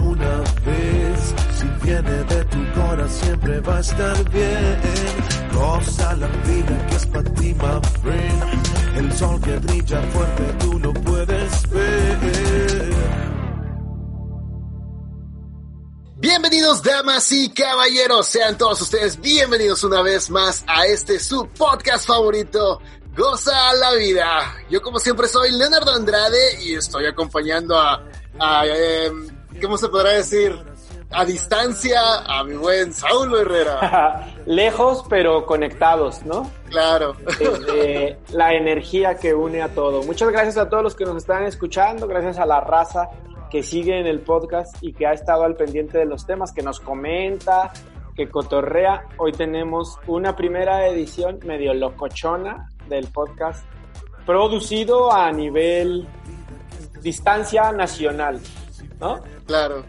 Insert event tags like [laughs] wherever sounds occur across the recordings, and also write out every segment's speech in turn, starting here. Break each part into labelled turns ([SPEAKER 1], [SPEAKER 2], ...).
[SPEAKER 1] una vez. Si viene de tu corazón siempre va a estar bien. Goza la vida que es para ti, my friend. El sol que brilla fuerte tú lo puedes ver.
[SPEAKER 2] Bienvenidos damas y caballeros, sean todos ustedes bienvenidos una vez más a este su podcast favorito, Goza la Vida. Yo como siempre soy Leonardo Andrade y estoy acompañando a, a eh, ¿cómo se podrá decir? A distancia a mi buen Saulo Herrera. [laughs]
[SPEAKER 3] Lejos pero conectados, ¿no?
[SPEAKER 2] Claro.
[SPEAKER 3] Desde la energía que une a todo. Muchas gracias a todos los que nos están escuchando, gracias a la raza que sigue en el podcast y que ha estado al pendiente de los temas, que nos comenta, que cotorrea. Hoy tenemos una primera edición medio locochona del podcast, producido a nivel distancia nacional, ¿no?
[SPEAKER 2] Claro.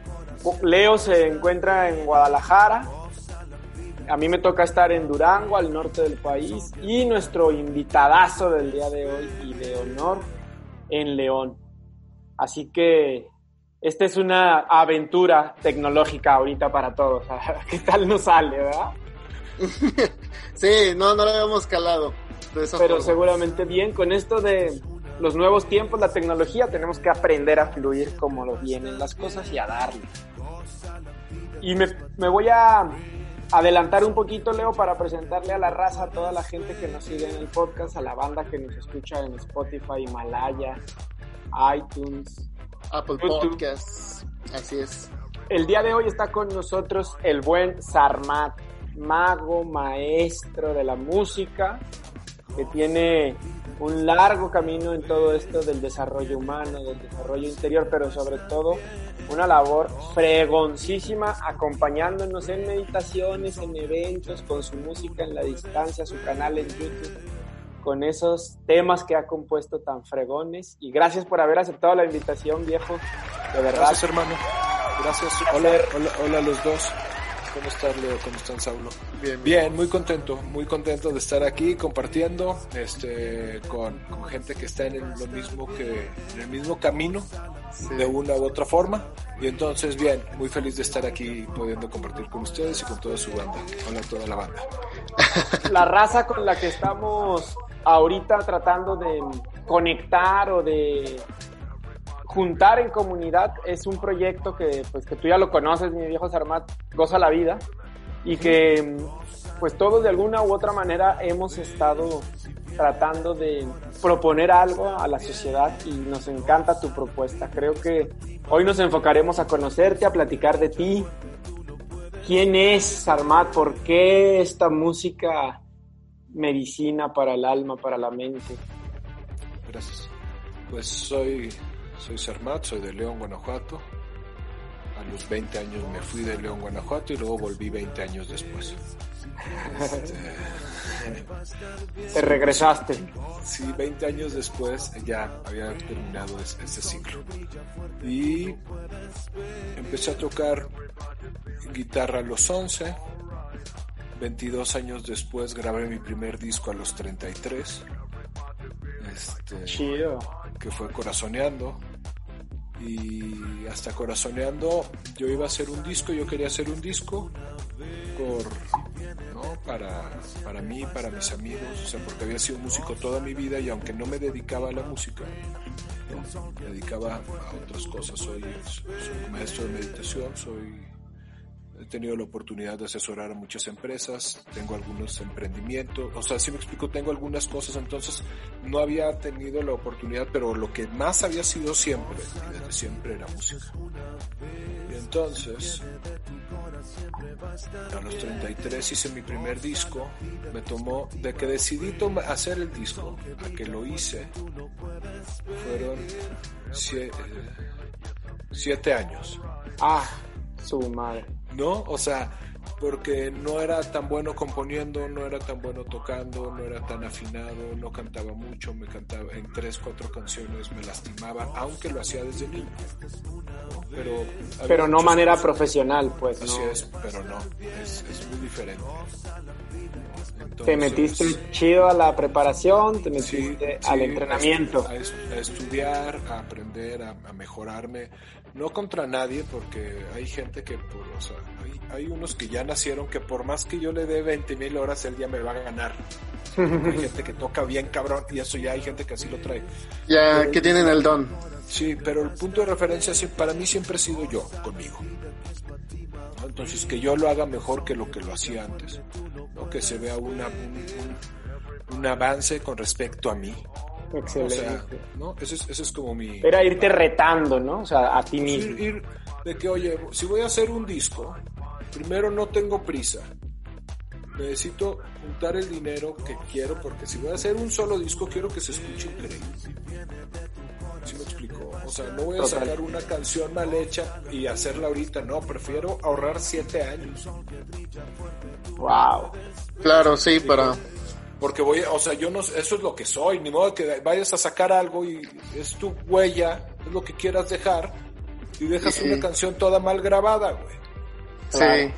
[SPEAKER 3] Leo se encuentra en Guadalajara. A mí me toca estar en Durango, al norte del país. Y nuestro invitadazo del día de hoy y de honor en León. Así que esta es una aventura tecnológica ahorita para todos. [laughs] ¿Qué tal nos sale, verdad? [laughs]
[SPEAKER 2] sí, no, no lo habíamos calado.
[SPEAKER 3] Pero seguramente bien. Con esto de los nuevos tiempos, la tecnología, tenemos que aprender a fluir como lo vienen las cosas y a darle. Y me, me voy a adelantar un poquito, Leo, para presentarle a la raza, a toda la gente que nos sigue en el podcast, a la banda que nos escucha en Spotify, Himalaya, iTunes.
[SPEAKER 2] Apple
[SPEAKER 3] YouTube.
[SPEAKER 2] Podcasts. Así es.
[SPEAKER 3] El día de hoy está con nosotros el buen Sarmat, mago, maestro de la música, que tiene un largo camino en todo esto del desarrollo humano, del desarrollo interior, pero sobre todo una labor fregoncísima acompañándonos en meditaciones, en eventos, con su música en la distancia, su canal en YouTube, con esos temas que ha compuesto tan fregones. Y gracias por haber aceptado la invitación, viejo. De verdad.
[SPEAKER 4] Gracias, hermano. Gracias. Hola, hola, hola a los dos. ¿Cómo estás, Leo? ¿Cómo están, Saulo?
[SPEAKER 2] Bien,
[SPEAKER 4] Bien, muy contento, muy contento de estar aquí compartiendo este, con, con gente que está en el, lo mismo que en el mismo camino de una u otra forma. Y entonces, bien, muy feliz de estar aquí pudiendo compartir con ustedes y con toda su banda. Hola toda la banda. [laughs]
[SPEAKER 3] la raza con la que estamos ahorita tratando de conectar o de juntar en comunidad es un proyecto que pues que tú ya lo conoces, mi viejo Sarmat, Goza la Vida y que pues todos de alguna u otra manera hemos estado tratando de proponer algo a la sociedad y nos encanta tu propuesta. Creo que hoy nos enfocaremos a conocerte, a platicar de ti. ¿Quién es Sarmat? ¿Por qué esta música medicina para el alma, para la mente?
[SPEAKER 4] Gracias. Pues soy, soy Sarmat, soy de León, Guanajuato. A los 20 años me fui de León, Guanajuato y luego volví 20 años después. Este,
[SPEAKER 3] Te regresaste.
[SPEAKER 4] sí, 20 años después ya había terminado es- ese ciclo. Y empecé a tocar guitarra a los 11. 22 años después grabé mi primer disco a los 33. Este,
[SPEAKER 3] Chido.
[SPEAKER 4] que fue Corazoneando. Y hasta Corazoneando yo iba a hacer un disco, yo quería hacer un disco por, ¿no? para, para mí, para mis amigos, o sea, porque había sido músico toda mi vida y aunque no me dedicaba a la música, ¿no? me dedicaba a otras cosas. Soy, maestro de meditación, soy tenido la oportunidad de asesorar a muchas empresas, tengo algunos emprendimientos, o sea, si me explico, tengo algunas cosas, entonces no había tenido la oportunidad, pero lo que más había sido siempre, desde siempre era música. Y entonces, a los 33 hice mi primer disco, me tomó, de que decidí hacer el disco, a que lo hice, fueron sie- eh, siete años.
[SPEAKER 3] Ah, su madre.
[SPEAKER 4] ¿No? O sea, porque no era tan bueno componiendo, no era tan bueno tocando, no era tan afinado, no cantaba mucho, me cantaba en tres, cuatro canciones, me lastimaba, aunque lo hacía desde niño. Pero,
[SPEAKER 3] Pero no manera
[SPEAKER 4] cosas-
[SPEAKER 3] profesional, pues,
[SPEAKER 4] Así
[SPEAKER 3] ¿no?
[SPEAKER 4] es, pero no, es, es muy diferente.
[SPEAKER 3] Te metiste chido a la preparación, te metiste
[SPEAKER 4] sí,
[SPEAKER 3] al entrenamiento.
[SPEAKER 4] A, est- a estudiar, a aprender, a, a mejorarme. No contra nadie, porque hay gente que, por, o sea, hay, hay unos que ya nacieron que por más que yo le dé 20 mil horas, él ya me va a ganar. Hay [laughs] gente que toca bien cabrón y eso ya hay gente que así lo trae.
[SPEAKER 2] Ya que tienen el don.
[SPEAKER 4] Sí, pero el punto de referencia para mí siempre he sido yo, conmigo. ¿no? Entonces, que yo lo haga mejor que lo que lo hacía antes. ¿no? Que se vea una, un, un- un avance con respecto a mí. O
[SPEAKER 3] Excelente.
[SPEAKER 4] sea, ¿no? Ese es, ese es como mi...
[SPEAKER 3] Era irte retando, ¿no? O sea, a ti
[SPEAKER 4] ir,
[SPEAKER 3] mismo.
[SPEAKER 4] ir de que, oye, si voy a hacer un disco, primero no tengo prisa. Necesito juntar el dinero que quiero, porque si voy a hacer un solo disco, quiero que se escuche increíble. ¿Sí me explico? O sea, no voy a
[SPEAKER 3] Total.
[SPEAKER 4] sacar una canción mal hecha y hacerla ahorita, no, prefiero ahorrar siete años.
[SPEAKER 3] Wow.
[SPEAKER 2] Claro, sí, para...
[SPEAKER 4] Porque voy, o sea, yo no, eso es lo que soy, ni modo que vayas a sacar algo y es tu huella, es lo que quieras dejar, y dejas
[SPEAKER 2] Sí.
[SPEAKER 4] una canción toda mal grabada, güey.
[SPEAKER 2] Sí.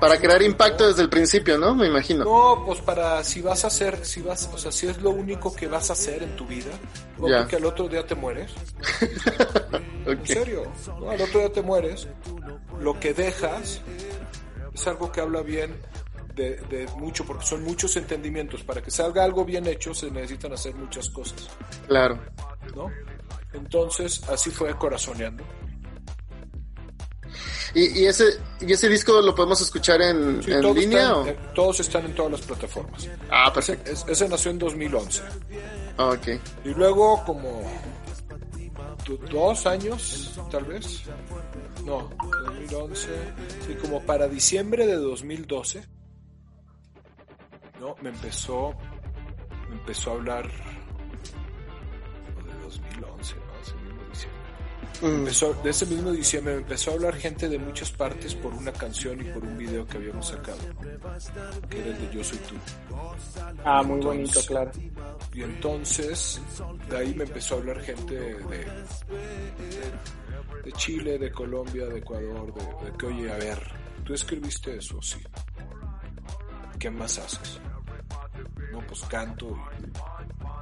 [SPEAKER 2] Para crear impacto desde el principio, ¿no? Me imagino.
[SPEAKER 4] No, pues para si vas a hacer, si vas, o sea, si es lo único que vas a hacer en tu vida, no
[SPEAKER 2] Ya.
[SPEAKER 4] porque al otro día te mueres. [laughs] En serio, ¿no? al otro día te mueres. Lo que dejas es algo que habla bien de, de mucho, porque son muchos entendimientos. Para que salga algo bien hecho se necesitan hacer muchas cosas,
[SPEAKER 2] Claro.
[SPEAKER 4] ¿no? Entonces, así fue corazoneando.
[SPEAKER 2] ¿Y, y ese y ese disco lo podemos escuchar en,
[SPEAKER 4] Sí,
[SPEAKER 2] en línea
[SPEAKER 4] están,
[SPEAKER 2] o...?
[SPEAKER 4] eh, todos están en todas las plataformas.
[SPEAKER 2] Ah,
[SPEAKER 4] Ese,
[SPEAKER 2] perfecto.
[SPEAKER 4] es- ese nació en 2011.
[SPEAKER 2] Ah, Ok.
[SPEAKER 4] Y luego como do- dos años, tal vez. No, 2011. Sí, como para diciembre de 2012. No, me empezó, me empezó a hablar de 2011, ¿no? Ese mismo diciembre.
[SPEAKER 2] Mm,
[SPEAKER 4] Empezó, de ese mismo diciembre me empezó a hablar gente de muchas partes por una canción y por un video que habíamos sacado, que era el de Yo Soy Tú.
[SPEAKER 3] Ah, muy bonito, claro.
[SPEAKER 4] Y entonces, de ahí me empezó a hablar gente de, de, de Chile, de Colombia, de Ecuador, de, de que, oye, a ver, ¿tú escribiste eso? Sí. ¿Qué más haces? No, pues canto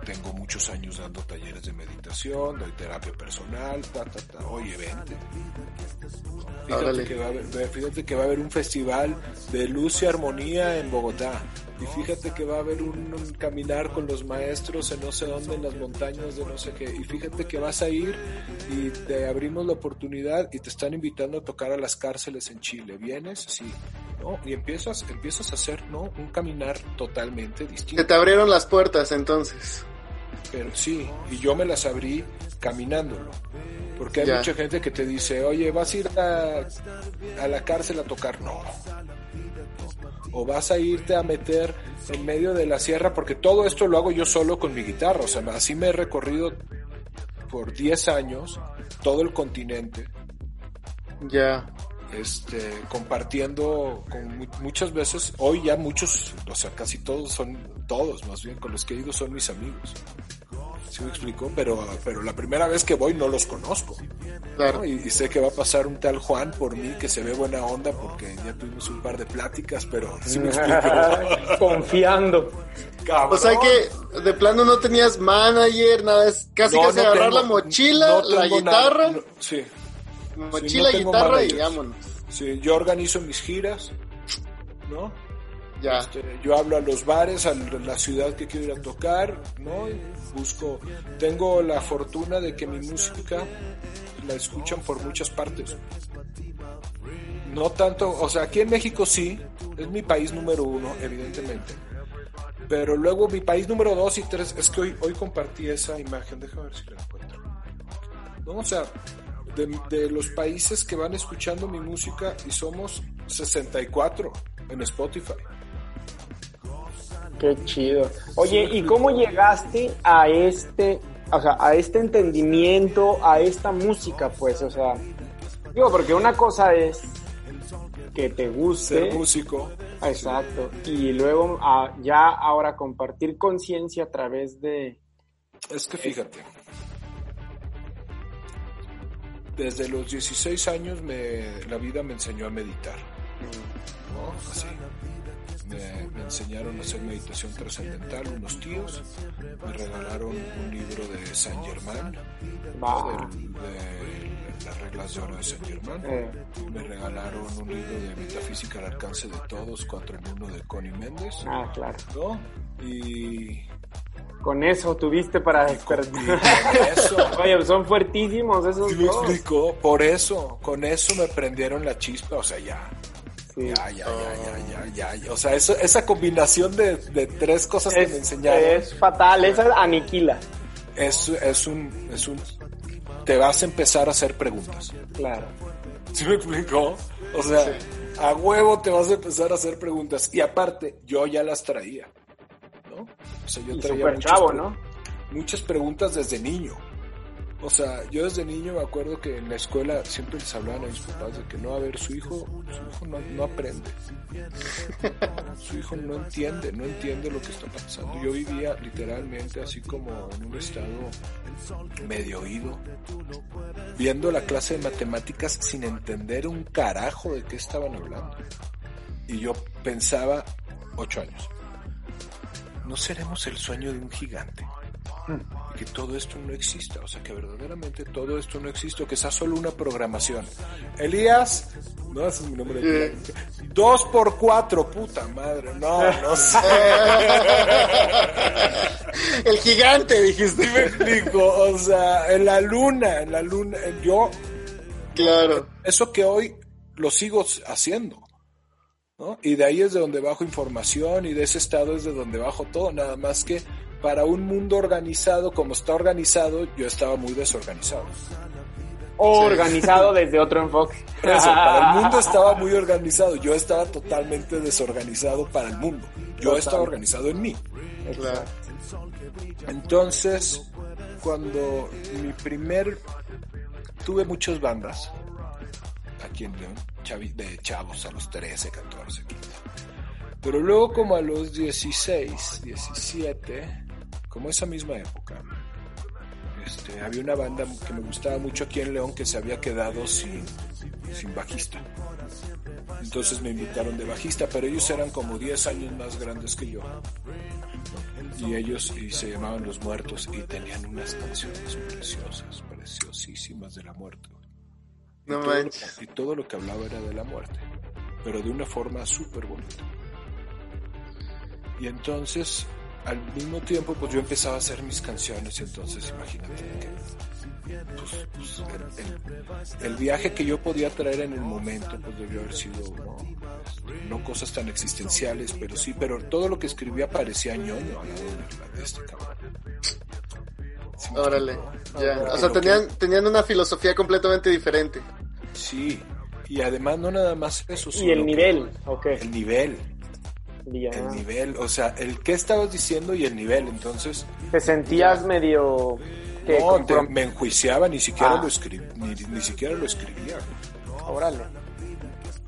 [SPEAKER 4] y tengo muchos años dando talleres de meditación, doy terapia personal, ta, ta, ta. Oye, vente. Fíjate
[SPEAKER 2] Órale.
[SPEAKER 4] que, va a haber, ve- fíjate que va a haber un festival de luz y armonía en Bogotá. Y fíjate que va a haber un, un caminar con los maestros en no sé dónde, en las montañas de no sé qué. Y fíjate que vas a ir y te abrimos la oportunidad y te están invitando a tocar a las cárceles en Chile. ¿Vienes? Sí. ¿No? Y empiezas, empiezas a hacer, ¿no? Un caminar totalmente distinto.
[SPEAKER 2] te abrieron las puertas entonces.
[SPEAKER 4] Pero sí, y yo me las abrí caminándolo. Porque hay
[SPEAKER 2] Ya.
[SPEAKER 4] mucha gente que te dice, oye, vas a ir a, a la cárcel a tocar. No. O vas a irte a meter en medio de la sierra, porque todo esto lo hago yo solo con mi guitarra. O sea, así me he recorrido por 10 años todo el continente
[SPEAKER 2] Ya.
[SPEAKER 4] Este, compartiendo con mu- muchas veces, hoy ya muchos, o sea, casi todos son, todos más bien, con los que he ido son mis amigos. ¿Sí me explico? Pero, pero la primera vez que voy no los conozco.
[SPEAKER 2] Claro.
[SPEAKER 4] ¿no? Y, y sé que va a pasar un tal Juan por mí que se ve buena onda porque ya tuvimos un par de pláticas, pero ¿sí me explico? [laughs]
[SPEAKER 3] Confiando.
[SPEAKER 4] Cabrón.
[SPEAKER 2] O sea que de plano no tenías manager, nada, es casi
[SPEAKER 4] No,
[SPEAKER 2] casi
[SPEAKER 4] no
[SPEAKER 2] agarrar
[SPEAKER 4] tengo-
[SPEAKER 2] la mochila,
[SPEAKER 4] no
[SPEAKER 2] la guitarra,
[SPEAKER 4] nada, no- sí,
[SPEAKER 2] mochila,
[SPEAKER 4] sí, no tengo
[SPEAKER 2] guitarra y vámonos.
[SPEAKER 4] sí, yo organizo mis giras, ¿no?
[SPEAKER 2] Ya.
[SPEAKER 4] Este, yo hablo a los bares, a la ciudad que quiero ir a tocar, ¿no? Y busco, tengo la fortuna de que mi música la escuchan por muchas partes. No tanto, o sea, aquí en México sí, es mi país número uno, evidentemente. Pero luego mi país número dos y tres, es que hoy, hoy compartí esa imagen, déjame ver si la encuentro. No, o sea, de, de los países que van escuchando mi música y somos 64 en Spotify.
[SPEAKER 3] Qué chido. Oye, ¿y cómo llegaste a este, o sea, a este entendimiento, a esta música, pues? O sea, digo, porque una cosa es que te guste.
[SPEAKER 4] Ser músico.
[SPEAKER 3] Exacto. Y luego ah, ya ahora compartir conciencia a través de...
[SPEAKER 4] Es que fíjate, desde los 16 años me, la vida me enseñó a meditar. ¿no? Así. Me, me enseñaron a hacer meditación trascendental unos tíos. Me regalaron un libro de Saint Germain,
[SPEAKER 3] Va.
[SPEAKER 4] de, de las reglas de oro de Saint Germain.
[SPEAKER 3] Eh,
[SPEAKER 4] Me regalaron un libro de metafísica al alcance de todos, cuatro en uno de Connie Méndez.
[SPEAKER 3] ah, claro.
[SPEAKER 4] ¿no? Y,
[SPEAKER 3] Con eso tuviste para despertar.
[SPEAKER 4] eso. [laughs]
[SPEAKER 3] Oye, son fuertísimos esos
[SPEAKER 4] ¿Sí me
[SPEAKER 3] dos.
[SPEAKER 4] explico? Por eso, con eso me prendieron la chispa, o sea, ya.
[SPEAKER 3] Sí.
[SPEAKER 4] Ya, ya, ya, ya, ya, ya. O sea, eso, esa combinación de, de tres cosas que
[SPEAKER 3] Es,
[SPEAKER 4] me enseñaron
[SPEAKER 3] es fatal, esa aniquila.
[SPEAKER 4] es, es un, es un, te vas a empezar a hacer preguntas.
[SPEAKER 3] Claro.
[SPEAKER 4] ¿Sí me explicó? O sea, a huevo te vas a empezar a hacer preguntas. Y aparte, yo ya las traía. O sea, yo
[SPEAKER 3] Y
[SPEAKER 4] traía muchas preguntas desde niño. O sea, yo desde niño me acuerdo que en la escuela siempre les hablaban a mis papás de que no, a ver, su hijo, su hijo no, no aprende. [laughs] Su hijo no entiende, no entiende lo que está pasando. Yo vivía literalmente así como en un estado medio oído, viendo la clase de matemáticas sin entender un carajo de qué estaban hablando. Y yo pensaba, ocho años, ¿no seremos el sueño de un gigante? que todo esto no exista, o sea, que verdaderamente todo esto no existe, que sea solo una programación. Elías, no, ese es mi nombre.
[SPEAKER 2] Eh.
[SPEAKER 4] Dos por cuatro, puta madre, no, no sé. [laughs]
[SPEAKER 2] El gigante, dijiste.
[SPEAKER 4] ¿Sí me explico? O sea, en la luna, en la luna, yo,
[SPEAKER 2] Claro.
[SPEAKER 4] eso que hoy lo sigo haciendo. ¿No? Y de ahí es de donde bajo información y de ese estado es de donde bajo todo, nada más que para un mundo organizado como está organizado, yo estaba muy desorganizado.
[SPEAKER 3] Organizado desde otro enfoque.
[SPEAKER 4] Eso, para el mundo [laughs] estaba muy organizado, yo estaba totalmente desorganizado para el mundo. Yo estaba organizado en mí.
[SPEAKER 2] Claro.
[SPEAKER 4] Entonces, cuando mi primer... Tuve muchas bandas aquí en León, de chavos a los 13, 14, 15. Pero luego como a los 16, 17, como esa misma época, este, había una banda que me gustaba mucho aquí en León que se había quedado sin, sin bajista. Entonces me invitaron de bajista, pero ellos eran como 10 años más grandes que yo. Y ellos y se llamaban Los Muertos y tenían unas canciones preciosas, preciosísimas de la muerte. Y
[SPEAKER 2] No
[SPEAKER 4] todo lo-
[SPEAKER 2] manches.
[SPEAKER 4] y todo lo que hablaba era de la muerte, pero de una forma súper bonita. Y entonces, al mismo tiempo, pues yo empezaba a hacer mis canciones y entonces imagínate que pues, pues, el, el- el viaje que yo podía traer en el momento pues debió haber sido no, no cosas tan existenciales, pero sí, pero todo lo que escribía parecía ñoño al lado de, la- de este cabrón. ¿Sí me
[SPEAKER 2] Órale. Ya. O sea,
[SPEAKER 4] que-
[SPEAKER 2] tenían, tenían una filosofía completamente diferente.
[SPEAKER 4] Sí, y además no nada más eso,
[SPEAKER 3] Y el
[SPEAKER 4] que-
[SPEAKER 3] nivel, ok.
[SPEAKER 4] el nivel,
[SPEAKER 3] Ya.
[SPEAKER 4] el nivel, o sea, el qué estabas diciendo y el nivel, entonces
[SPEAKER 3] Te sentías medio... que
[SPEAKER 4] no, te- me enjuiciaba, ni siquiera
[SPEAKER 3] Ah.
[SPEAKER 4] lo escribí, ni, ni siquiera lo escribía.
[SPEAKER 3] Órale.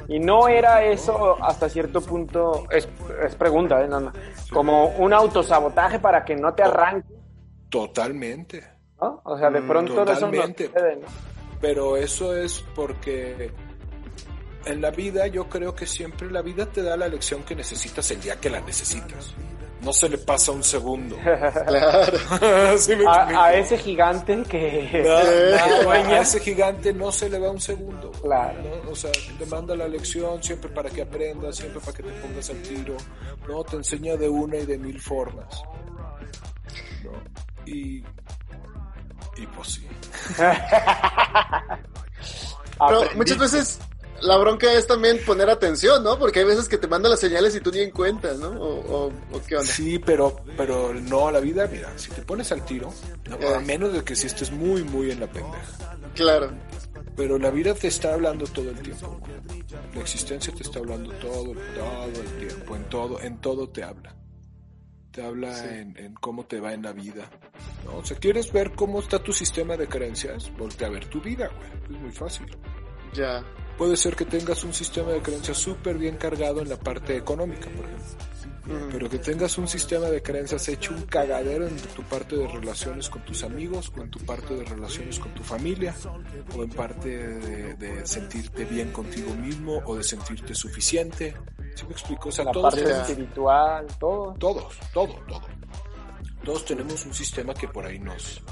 [SPEAKER 3] Y no era eso hasta cierto punto, es, es pregunta, ¿eh? Nada más. como un autosabotaje para que no te arranque,
[SPEAKER 4] Totalmente.
[SPEAKER 3] ¿no? O sea, de pronto de eso no
[SPEAKER 4] totalmente.
[SPEAKER 3] sucede, ¿no?
[SPEAKER 4] Pero eso es porque en la vida yo creo que siempre la vida te da la lección que necesitas el día que la necesitas. No se le pasa un segundo. [laughs] [laughs]
[SPEAKER 3] A, a ese gigante que... Sueña. [laughs]
[SPEAKER 4] a ese gigante no se le va un segundo.
[SPEAKER 3] Claro.
[SPEAKER 4] ¿no? O sea, te manda la lección siempre para que aprendas, siempre para que te pongas al tiro. No, te enseña de una y de mil formas. Y, y pues sí. [laughs]
[SPEAKER 2] Pero muchas veces la bronca es también poner atención, ¿no? Porque hay veces que te manda las señales y tú ni en cuenta, ¿no? O, o, o qué onda.
[SPEAKER 4] Sí, pero, pero no, la vida, mira, si te pones al tiro, ¿no?
[SPEAKER 2] Eh.
[SPEAKER 4] a menos de que si estés muy, muy en la pendeja.
[SPEAKER 2] Claro.
[SPEAKER 4] Pero la vida te está hablando todo el tiempo. La existencia te está hablando todo, todo el tiempo. En todo, en todo te habla. Te habla en, en cómo te va en la vida. ¿no? O sea, ¿quieres ver cómo está tu sistema de creencias? Volte a ver tu vida, güey. Es muy fácil.
[SPEAKER 2] Ya.
[SPEAKER 4] Puede ser que tengas un sistema de creencias súper bien cargado en la parte económica, por ejemplo. Pero que tengas un sistema de creencias hecho un cagadero en tu parte de relaciones con tus amigos, o en tu parte de relaciones con tu familia, o en parte de, de sentirte bien contigo mismo, o de sentirte suficiente. ¿Sí me explico? O sea,
[SPEAKER 3] La
[SPEAKER 4] todos
[SPEAKER 3] parte
[SPEAKER 4] tenemos-
[SPEAKER 3] espiritual, todo.
[SPEAKER 4] todos, todo, todo. Todos tenemos un sistema que por ahí nos,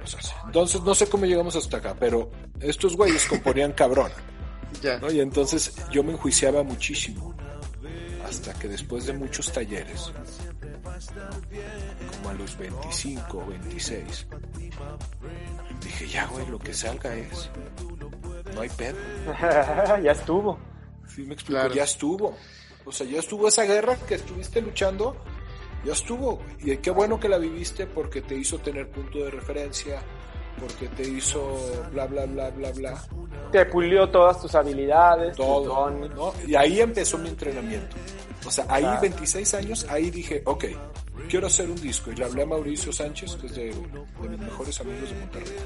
[SPEAKER 4] nos hace. Entonces, no sé cómo llegamos hasta acá, pero estos güeyes componían cabrón, [laughs]
[SPEAKER 2] Ya.
[SPEAKER 4] ¿no? Y entonces yo me enjuiciaba muchísimo. Hasta que después de muchos talleres, como a los 25 o 26, dije, ya, güey, lo que salga es. No hay pedo. [laughs]
[SPEAKER 3] ya estuvo.
[SPEAKER 4] Sí, me explico,
[SPEAKER 2] Claro.
[SPEAKER 4] ya estuvo. O sea, ya estuvo esa guerra que estuviste luchando, ya estuvo. Y qué bueno que la viviste porque te hizo tener punto de referencia, porque te hizo bla, bla, bla, bla, bla.
[SPEAKER 3] Te pulió todas tus habilidades, tus
[SPEAKER 4] Todo.
[SPEAKER 3] dones.
[SPEAKER 4] ¿no? Y ahí empezó mi entrenamiento. O sea, ahí
[SPEAKER 3] Claro.
[SPEAKER 4] 26 años, ahí dije, ok, quiero hacer un disco. Y le hablé a Mauricio Sánchez, que es de, de mis mejores amigos de Monterrey.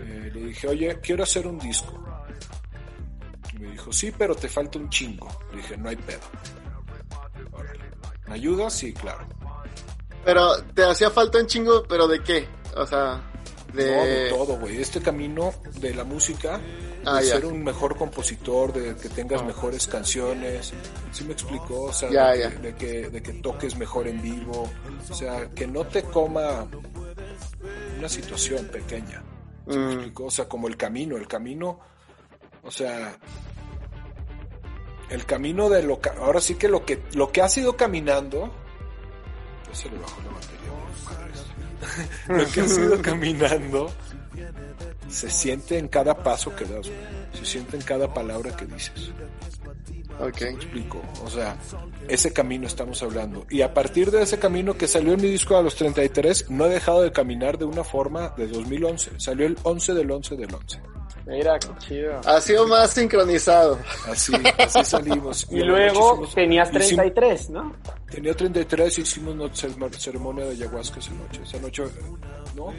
[SPEAKER 4] Eh, le dije, oye, quiero hacer un disco. Me dijo, sí, pero te falta un chingo. Le dije, no hay pedo. Órale. ¿Me ayudas? Sí, claro.
[SPEAKER 2] Pero te hacía falta un chingo, pero ¿de qué? O sea,
[SPEAKER 4] No, de
[SPEAKER 2] de...
[SPEAKER 4] todo, güey. Este camino de la música, de
[SPEAKER 2] Ah, ya.
[SPEAKER 4] ser un mejor compositor, de que tengas mejores canciones, ¿sí me explicó? O sea,
[SPEAKER 2] Ya,
[SPEAKER 4] de,
[SPEAKER 2] ya.
[SPEAKER 4] Que, de, que, de que toques mejor en vivo, o sea, que no te coma una situación pequeña, ¿sí me
[SPEAKER 2] Mm.
[SPEAKER 4] explicó? O sea, como el camino, el camino, o sea, el camino de lo que, ahora sí que lo que, lo que has ido caminando, ya se le bajó la batería, [laughs] lo que has ido caminando se siente en cada paso que das, se siente en cada palabra que dices.
[SPEAKER 2] Ok.
[SPEAKER 4] ¿Me explico? O sea, ese camino estamos hablando. Y a partir de ese camino que salió en mi disco a los 33, no he dejado de caminar de una forma de 2011. Salió el 11 del 11 del 11.
[SPEAKER 3] Mira, qué chido.
[SPEAKER 2] Ha sido más sincronizado.
[SPEAKER 4] Así, así salimos. [laughs]
[SPEAKER 3] Y luego
[SPEAKER 4] hicimos-
[SPEAKER 3] tenías
[SPEAKER 4] hicimos-
[SPEAKER 3] 33, ¿no?
[SPEAKER 4] Tenía 33 y hicimos una cer- ceremonia de ayahuasca esa noche. Esa noche, ¿no?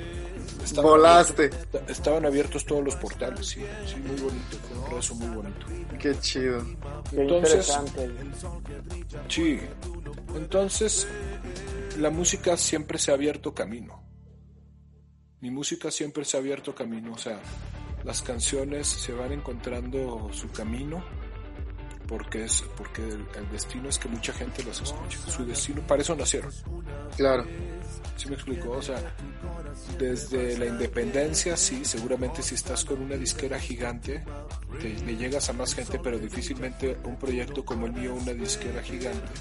[SPEAKER 4] Estaban
[SPEAKER 2] Volaste.
[SPEAKER 4] abiertos- estaban abiertos todos los portales, sí. Sí, muy bonito. Fue un rezo muy bonito.
[SPEAKER 2] Qué chido.
[SPEAKER 3] Qué
[SPEAKER 4] Entonces,
[SPEAKER 3] interesante.
[SPEAKER 4] Sí. Entonces, la música siempre se ha abierto camino. Mi música siempre se ha abierto camino. O sea, las canciones se van encontrando su camino porque es porque el, el destino es que mucha gente las escuche. Su destino, para eso nacieron.
[SPEAKER 2] Claro.
[SPEAKER 4] ¿Sí me explico? O sea, desde la independencia, sí, seguramente si estás con una disquera gigante, te, le llegas a más gente, pero difícilmente un proyecto como el mío, una disquera gigante,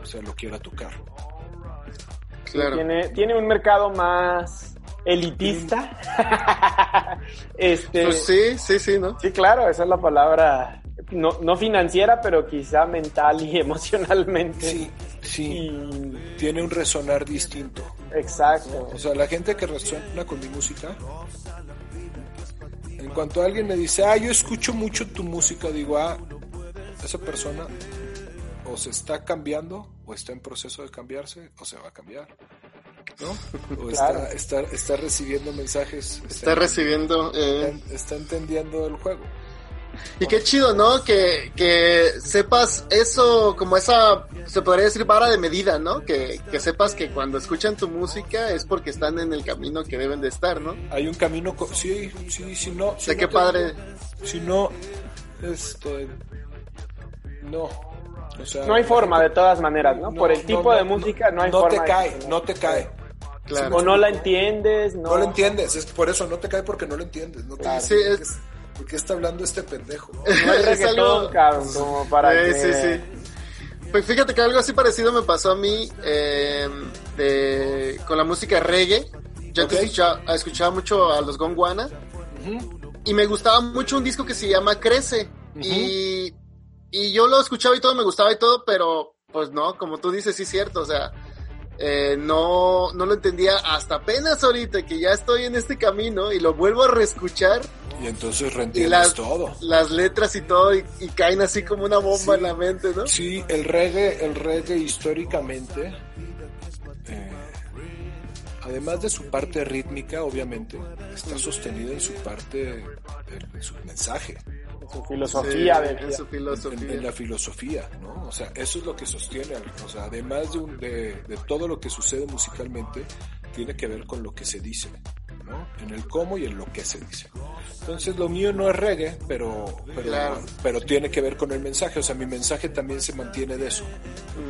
[SPEAKER 4] o sea, lo quiera tocar.
[SPEAKER 2] Claro.
[SPEAKER 3] Tiene, tiene un mercado más elitista. [laughs] este,
[SPEAKER 2] Pues sí, sí, sí, ¿no?
[SPEAKER 3] sí, claro, esa es la palabra. No, no financiera, pero quizá mental y [laughs] emocionalmente.
[SPEAKER 4] Sí, sí,
[SPEAKER 3] Y-
[SPEAKER 4] tiene un resonar distinto.
[SPEAKER 3] exacto.
[SPEAKER 4] O sea, la gente que resuena con mi música, en cuanto alguien me dice, ah, yo escucho mucho tu música, digo, ah, esa persona o se está cambiando, o está en proceso de cambiarse, o se va a cambiar. ¿No? O
[SPEAKER 3] Claro.
[SPEAKER 4] está, está, está recibiendo mensajes,
[SPEAKER 2] Está recibiendo... eh,
[SPEAKER 4] está, está entendiendo el juego.
[SPEAKER 2] Y qué chido, ¿no? Que, que sepas eso, como esa, se podría decir, vara de medida, ¿no? Que, que sepas que cuando escuchan tu música es porque están en el camino que deben de estar, ¿no?
[SPEAKER 4] Hay un camino, co- sí, sí, si no. si
[SPEAKER 2] Sé
[SPEAKER 4] no
[SPEAKER 2] qué
[SPEAKER 4] te-
[SPEAKER 2] padre.
[SPEAKER 4] Si no, este, no. O sea,
[SPEAKER 3] No hay forma, de todas maneras, ¿no? Por el tipo de música no hay
[SPEAKER 4] no
[SPEAKER 3] forma.
[SPEAKER 4] te
[SPEAKER 3] de
[SPEAKER 4] cae, no te cae.
[SPEAKER 2] Claro.
[SPEAKER 3] O no la entiendes, no.
[SPEAKER 4] No lo entiendes, es por eso no te cae porque no lo entiendes. No te
[SPEAKER 2] Claro.
[SPEAKER 4] dice,
[SPEAKER 2] Sí,
[SPEAKER 4] ¿por qué
[SPEAKER 2] es-
[SPEAKER 4] ¿por qué está hablando este pendejo?
[SPEAKER 3] No [laughs]
[SPEAKER 2] Es
[SPEAKER 3] reggaetón, cabrón, como para
[SPEAKER 2] Sí,
[SPEAKER 3] que...
[SPEAKER 2] sí, sí. Pues fíjate que algo así parecido me pasó a mí eh, de- con la música reggae. Yo antes
[SPEAKER 4] Ok.
[SPEAKER 2] escuchaba, escuchaba mucho a los Gondwana y me gustaba mucho un disco que se llama Crece. y, y yo lo escuchaba y todo, me gustaba y todo, pero pues no, como tú dices, sí es cierto, o sea, eh, no, no lo entendía hasta apenas ahorita que ya estoy en este camino y lo vuelvo a reescuchar
[SPEAKER 4] Y entonces reentiendes
[SPEAKER 2] las,
[SPEAKER 4] todo.
[SPEAKER 2] las letras y todo y, y caen así como una bomba
[SPEAKER 4] Sí.
[SPEAKER 2] en la mente, ¿no?
[SPEAKER 4] Sí, el reggae, el reggae históricamente, eh, además de su parte rítmica, obviamente, está sostenido en su parte, en su mensaje,
[SPEAKER 3] Su filosofía de
[SPEAKER 2] en su
[SPEAKER 4] en,
[SPEAKER 2] filosofía.
[SPEAKER 4] en la filosofía, ¿no? O sea, eso es lo que sostiene, o sea, además de, un- de, de todo lo que sucede musicalmente, tiene que ver con lo que se dice, ¿no? En el cómo y en lo que se dice. Entonces lo mío no es reggae, pero, pero,
[SPEAKER 2] Claro.
[SPEAKER 4] pero tiene que ver con el mensaje, o sea, mi mensaje también se mantiene de eso.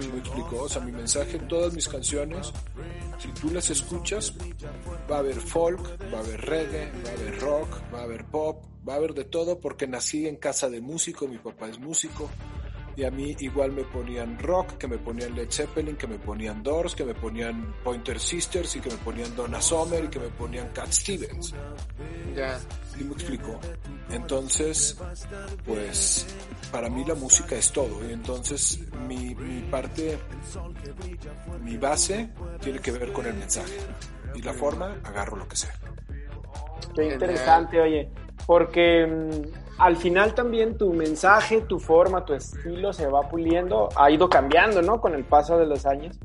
[SPEAKER 4] ¿Sí me explico? O sea, mi mensaje en todas mis canciones, si tú las escuchas, va a haber folk, va a haber reggae, va a haber rock, va a haber pop, va a haber de todo porque nací en casa de músico, mi papá es músico. Y a mí igual me ponían rock, que me ponían Led Zeppelin, que me ponían Doors, que me ponían Pointer Sisters y que me ponían Donna Summer y que me ponían Cat Stevens.
[SPEAKER 2] Ya.
[SPEAKER 4] ¿Sí me explico? Entonces, pues para mí la música es todo. Y entonces mi, mi parte, mi base tiene que ver con el mensaje. Y la forma, agarro lo que sea.
[SPEAKER 3] Qué interesante, oye. Porque mm, al final también tu mensaje, tu forma, tu estilo se va puliendo, ha ido cambiando, ¿no? Con el paso de los años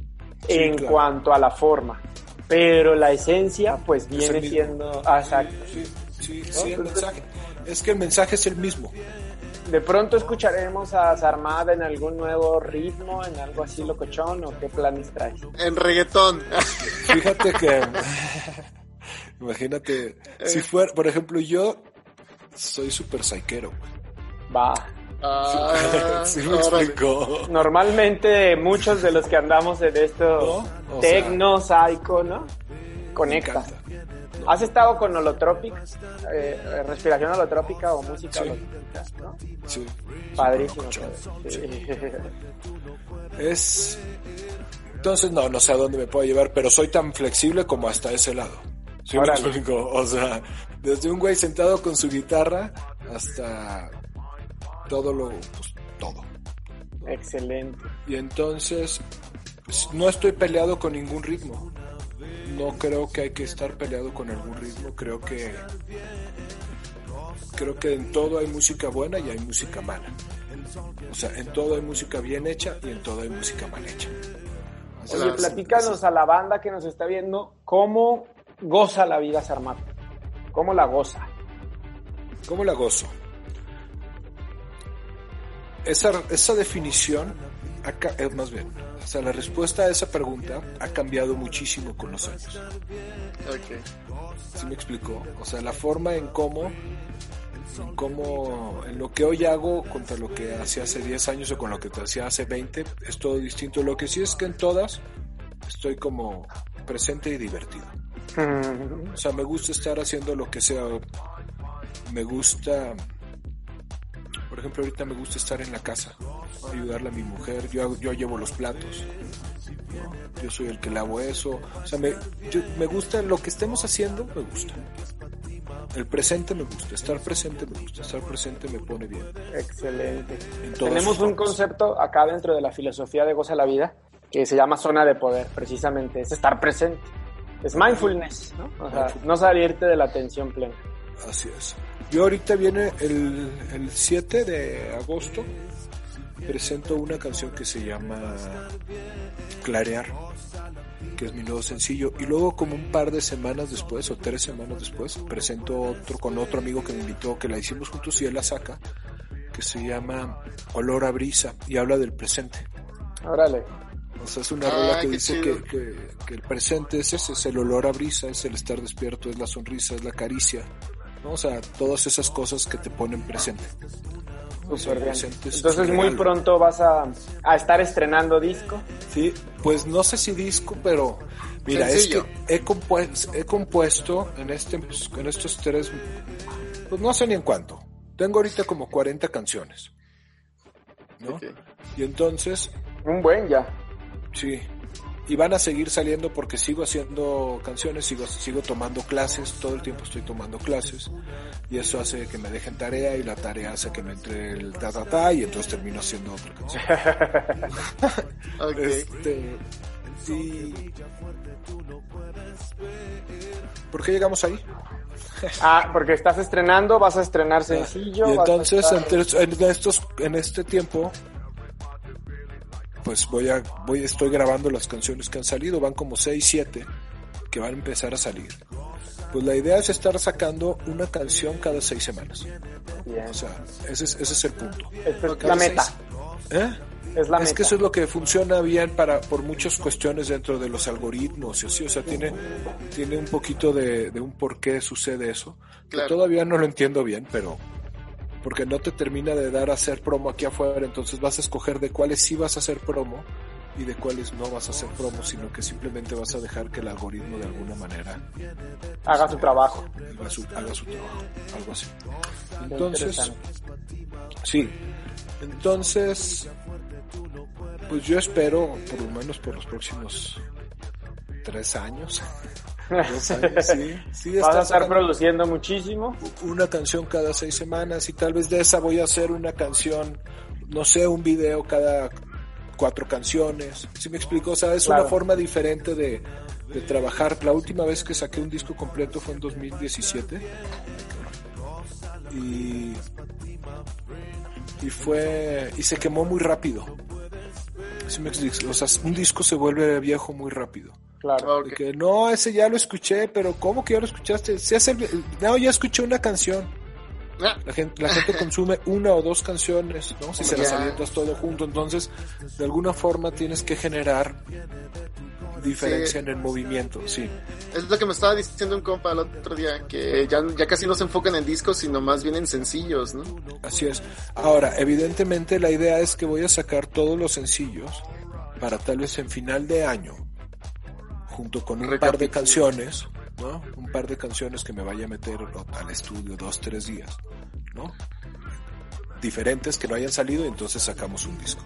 [SPEAKER 4] Sí,
[SPEAKER 3] en
[SPEAKER 4] claro.
[SPEAKER 3] cuanto a la forma. Pero la esencia, pues viene siendo. ah, exacto.
[SPEAKER 4] Sí, sí, sí, el mensaje. Es que el mensaje es el mismo.
[SPEAKER 3] De pronto escucharemos a Sarmada en algún nuevo ritmo, en algo así locochón, o qué planes traes.
[SPEAKER 2] En reggaetón.
[SPEAKER 4] Fíjate que, [laughs] imagínate, si fuera, por ejemplo, yo soy súper psychero.
[SPEAKER 3] Va.
[SPEAKER 2] Ah, [laughs]
[SPEAKER 4] ¿Sí me explicó?
[SPEAKER 3] Normalmente muchos de los que andamos en esto,
[SPEAKER 4] ¿No?
[SPEAKER 3] Tecno, psycho, ¿no? Conecta. ¿Has estado con holotropic? Eh, respiración holotrópica o música
[SPEAKER 4] Sí.
[SPEAKER 3] holotrópica, ¿no?
[SPEAKER 4] Sí.
[SPEAKER 3] Padrísimo. Sí.
[SPEAKER 4] Es. Entonces, no, no sé a dónde me puedo llevar, pero soy tan flexible como hasta ese lado. ¿Sí me
[SPEAKER 3] Órale.
[SPEAKER 4] explico? O sea, desde un güey sentado con su guitarra hasta todo lo. Pues, todo.
[SPEAKER 3] Excelente.
[SPEAKER 4] Y entonces, pues, no estoy peleado con ningún ritmo. No creo que hay que estar peleado con algún ritmo. Creo que. Creo que en todo hay música buena y hay música mala. O sea, en todo hay música bien hecha y en todo hay música mal hecha.
[SPEAKER 3] Oye, platícanos a la banda que nos está viendo cómo goza la vida Sarmato. ¿Cómo la goza?
[SPEAKER 4] ¿Cómo la gozo? Esa, esa definición, eh, más bien, o sea, la respuesta a esa pregunta ha cambiado muchísimo con los años.
[SPEAKER 2] Ok.
[SPEAKER 4] ¿Sí me explicó? O sea, la forma en cómo, en cómo, en lo que hoy hago contra lo que hacía hace 10 años o con lo que te hacía hace 20, es todo distinto. Lo que sí es que en todas estoy como presente y divertido. O sea, me gusta estar haciendo lo que sea. Me gusta, por ejemplo, ahorita me gusta estar en la casa, ayudarle a mi mujer. Yo, yo llevo los platos. Yo soy el que lavo eso. O sea, me, yo- me gusta lo que estemos haciendo, me gusta. El presente me gusta, estar presente me gusta, estar presente me pone bien.
[SPEAKER 3] Excelente. Tenemos un concepto acá dentro de la filosofía de Goza la Vida que se llama zona de poder, precisamente. Es estar presente. Es mindfulness, ¿no? O sea, no salirte de la atención plena.
[SPEAKER 4] Así es. Yo ahorita viene el, el 7 de agosto, presento una canción que se llama Clarear, que es mi nuevo sencillo, y luego como un par de semanas después, o tres semanas después, presento otro con otro amigo que me invitó, que la hicimos juntos y él la saca, que se llama Olor a Brisa, y habla del presente.
[SPEAKER 3] Órale.
[SPEAKER 4] O sea, es una
[SPEAKER 2] Ah,
[SPEAKER 4] rola que dice que, que- que el presente es ese, es el olor a brisa, es el estar despierto, es la sonrisa, es la caricia. ¿no? O sea, todas esas cosas que te ponen presente.
[SPEAKER 3] Bien. Entonces muy pronto vas a, a estar estrenando disco.
[SPEAKER 4] Sí, pues no sé si disco, pero mira,
[SPEAKER 2] Sencillo.
[SPEAKER 4] es que he, compuesto, he compuesto en, este, en estos tres, pues no sé ni en cuánto. Tengo ahorita como 40 canciones. ¿no?
[SPEAKER 2] Ok.
[SPEAKER 4] Y entonces
[SPEAKER 3] Un buen ya.
[SPEAKER 4] Sí. Y van a seguir saliendo porque sigo haciendo canciones, sigo, sigo tomando clases, todo el tiempo estoy tomando clases. Y eso hace que me dejen tarea y la tarea hace que me entre el ta ta ta y entonces termino haciendo otra canción. [laughs]
[SPEAKER 2] Ok.
[SPEAKER 4] Este, y... ¿Por qué llegamos ahí?
[SPEAKER 3] Ah, porque estás estrenando, vas a estrenar sencillo.
[SPEAKER 4] Y entonces
[SPEAKER 3] estar-
[SPEAKER 4] entre- en estos en este tiempo pues voy a voy estoy grabando las canciones que han salido, van como 6, 7 que van a empezar a salir, pues la idea es estar sacando una canción cada seis semanas.
[SPEAKER 3] Bien.
[SPEAKER 4] O sea, ese es, ese es el punto.
[SPEAKER 3] Es
[SPEAKER 4] Cada
[SPEAKER 3] la meta.
[SPEAKER 4] seis- ¿Eh?
[SPEAKER 3] Es la
[SPEAKER 4] es
[SPEAKER 3] meta.
[SPEAKER 4] que eso es lo que funciona bien para por muchas cuestiones dentro de los algoritmos y así, o sea, tiene, tiene un poquito de, de un por qué sucede eso. que todavía no lo entiendo bien, pero porque no te termina de dar a hacer promo aquí afuera, entonces vas a escoger de cuáles sí vas a hacer promo y de cuáles no vas a hacer promo, sino que simplemente vas a dejar que el algoritmo de alguna manera
[SPEAKER 3] Haga su trabajo.
[SPEAKER 4] haga su, haga su trabajo, algo así. Entonces. Sí. Entonces, pues yo espero, por lo menos por los próximos tres años. Sí, sí,
[SPEAKER 3] Vas a
[SPEAKER 4] estar
[SPEAKER 3] produciendo muchísimo.
[SPEAKER 4] una canción cada seis semanas y tal vez de esa voy a hacer una canción, no sé, un video cada cuatro canciones. ¿Sí me explico? O sea, es
[SPEAKER 3] Claro.
[SPEAKER 4] una forma diferente de, de trabajar. La última vez que saqué un disco completo fue en 2017 y y fue y se quemó muy rápido. ¿Sí me explico? O sea, un disco se vuelve viejo muy rápido.
[SPEAKER 3] Claro.
[SPEAKER 2] Ok.
[SPEAKER 4] De que no, ese ya lo escuché, pero ¿cómo que ya lo escuchaste? No, ya escuché una canción.
[SPEAKER 2] Ah,
[SPEAKER 4] La gente, la gente consume una o dos canciones, ¿no? Si se las avientas todo junto, entonces de alguna forma tienes que generar diferencia
[SPEAKER 2] Sí.
[SPEAKER 4] en el movimiento, sí.
[SPEAKER 2] Es lo que me estaba diciendo un compa el otro día, que ya, ya casi no se enfocan en discos, sino más bien en sencillos, ¿no?
[SPEAKER 4] Así es. Ahora, evidentemente la idea es que voy a sacar todos los sencillos para tal vez en final de año, junto con un par de canciones, ¿no? Un par de canciones que me vaya a meter al estudio dos, tres días, ¿no? Diferentes que no hayan salido y entonces sacamos un disco,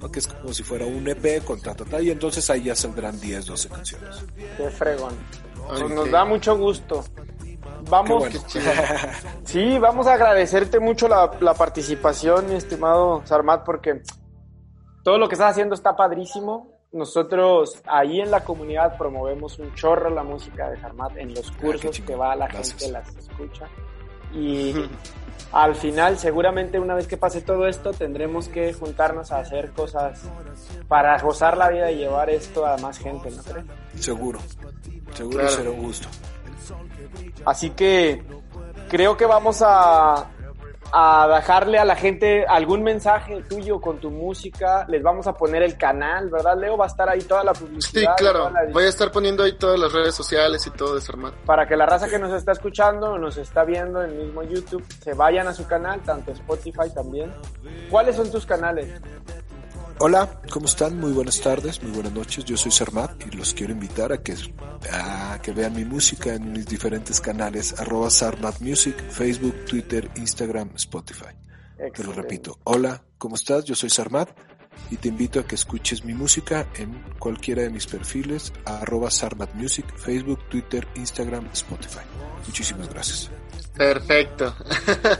[SPEAKER 4] ¿no? Que es como si fuera un EP con ta, ta, ta, y entonces ahí ya saldrán 10, 12 canciones.
[SPEAKER 3] Qué fregón. Pues nos da mucho gusto. Vamos,
[SPEAKER 4] bueno.
[SPEAKER 3] Sí, vamos a agradecerte mucho la, la participación, mi estimado Sarmat, porque todo lo que estás haciendo está padrísimo. Nosotros ahí en la comunidad promovemos un chorro la música de Sarmat en los cursos que va, la
[SPEAKER 4] Gracias.
[SPEAKER 3] gente las escucha. Y [laughs] al final, seguramente una vez que pase todo esto, tendremos que juntarnos a hacer cosas para gozar la vida y llevar esto a más gente, ¿no crees?
[SPEAKER 4] Seguro, seguro
[SPEAKER 2] Claro.
[SPEAKER 4] será un gusto.
[SPEAKER 3] Así que creo que vamos a, a dejarle a la gente algún mensaje tuyo con tu música. Les vamos a poner el canal, ¿verdad, Leo? Va a estar ahí toda la
[SPEAKER 2] Sí,
[SPEAKER 3] publicidad.
[SPEAKER 2] claro.
[SPEAKER 3] toda la-
[SPEAKER 2] Voy a estar poniendo ahí todas las redes sociales y todo eso, hermano.
[SPEAKER 3] Para que la raza que nos está escuchando nos está viendo en el mismo YouTube se vayan a su canal, tanto Spotify también. ¿Cuáles son tus canales?
[SPEAKER 4] Hola, ¿cómo están? Muy buenas tardes, muy buenas noches. Yo soy Sarmat y los quiero invitar a que, a que vean mi música en mis diferentes canales, arroba Sarmat Music, Facebook, Twitter, Instagram, Spotify. Te lo repito. Hola, ¿cómo estás? Yo soy Sarmat y te invito a que escuches mi música en cualquiera de mis perfiles, arroba Sarmat Music, Facebook, Twitter, Instagram, Spotify. Muchísimas gracias.
[SPEAKER 2] Perfecto.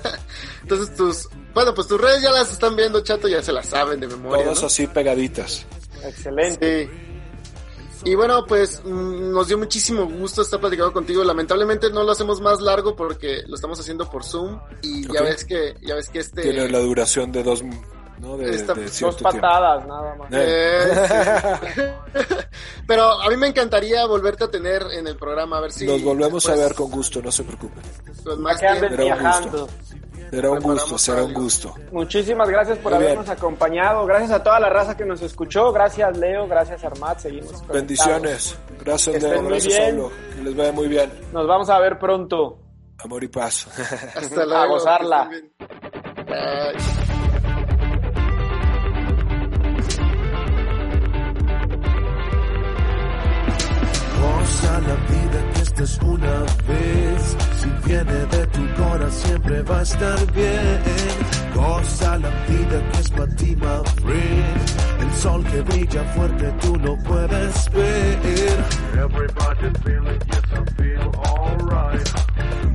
[SPEAKER 2] [laughs] Entonces tus, bueno, pues tus redes ya las están viendo, chato, ya se las saben de memoria.
[SPEAKER 4] Todos
[SPEAKER 2] ¿no?
[SPEAKER 4] así pegaditas.
[SPEAKER 3] Excelente.
[SPEAKER 2] Sí. Y bueno, pues mm, nos dio muchísimo gusto estar platicando contigo. Lamentablemente no lo hacemos más largo porque lo estamos haciendo por Zoom y ya ves que ya ves que este
[SPEAKER 4] Tiene la duración de dos, ¿no? De,
[SPEAKER 2] Esta-
[SPEAKER 4] de
[SPEAKER 2] dos
[SPEAKER 4] tiempo.
[SPEAKER 3] patadas, nada más.
[SPEAKER 4] Eh.
[SPEAKER 2] Eh, [laughs] sí. [laughs] Pero a mí me encantaría volverte a tener en el programa a ver si
[SPEAKER 4] Nos volvemos a ver con gusto, no se preocupen.
[SPEAKER 2] más
[SPEAKER 3] que
[SPEAKER 2] tiempo.
[SPEAKER 4] Será un
[SPEAKER 3] viajando.
[SPEAKER 4] Será un
[SPEAKER 2] Preparamos
[SPEAKER 4] gusto, será un gusto.
[SPEAKER 3] Muchísimas gracias por
[SPEAKER 4] Muy bien.
[SPEAKER 3] habernos acompañado. Gracias a toda la raza que nos escuchó. Gracias, Leo. Gracias, Armat. Seguimos conectados.
[SPEAKER 4] Bendiciones. Gracias,
[SPEAKER 3] Que
[SPEAKER 4] Leo.
[SPEAKER 3] muy
[SPEAKER 4] Gracias,
[SPEAKER 3] bien.
[SPEAKER 4] Saulo. Que les vaya muy bien.
[SPEAKER 3] Nos vamos a ver pronto.
[SPEAKER 4] Amor y paz.
[SPEAKER 2] Hasta [laughs] luego.
[SPEAKER 3] gozarla.
[SPEAKER 1] a la vida que esta es una vez. Si viene de tu corazón siempre va a estar bien. Goza la vida que es para ti, my friend. El sol que brilla fuerte tú lo puedes ver. Everybody feeling, yes I feel alright.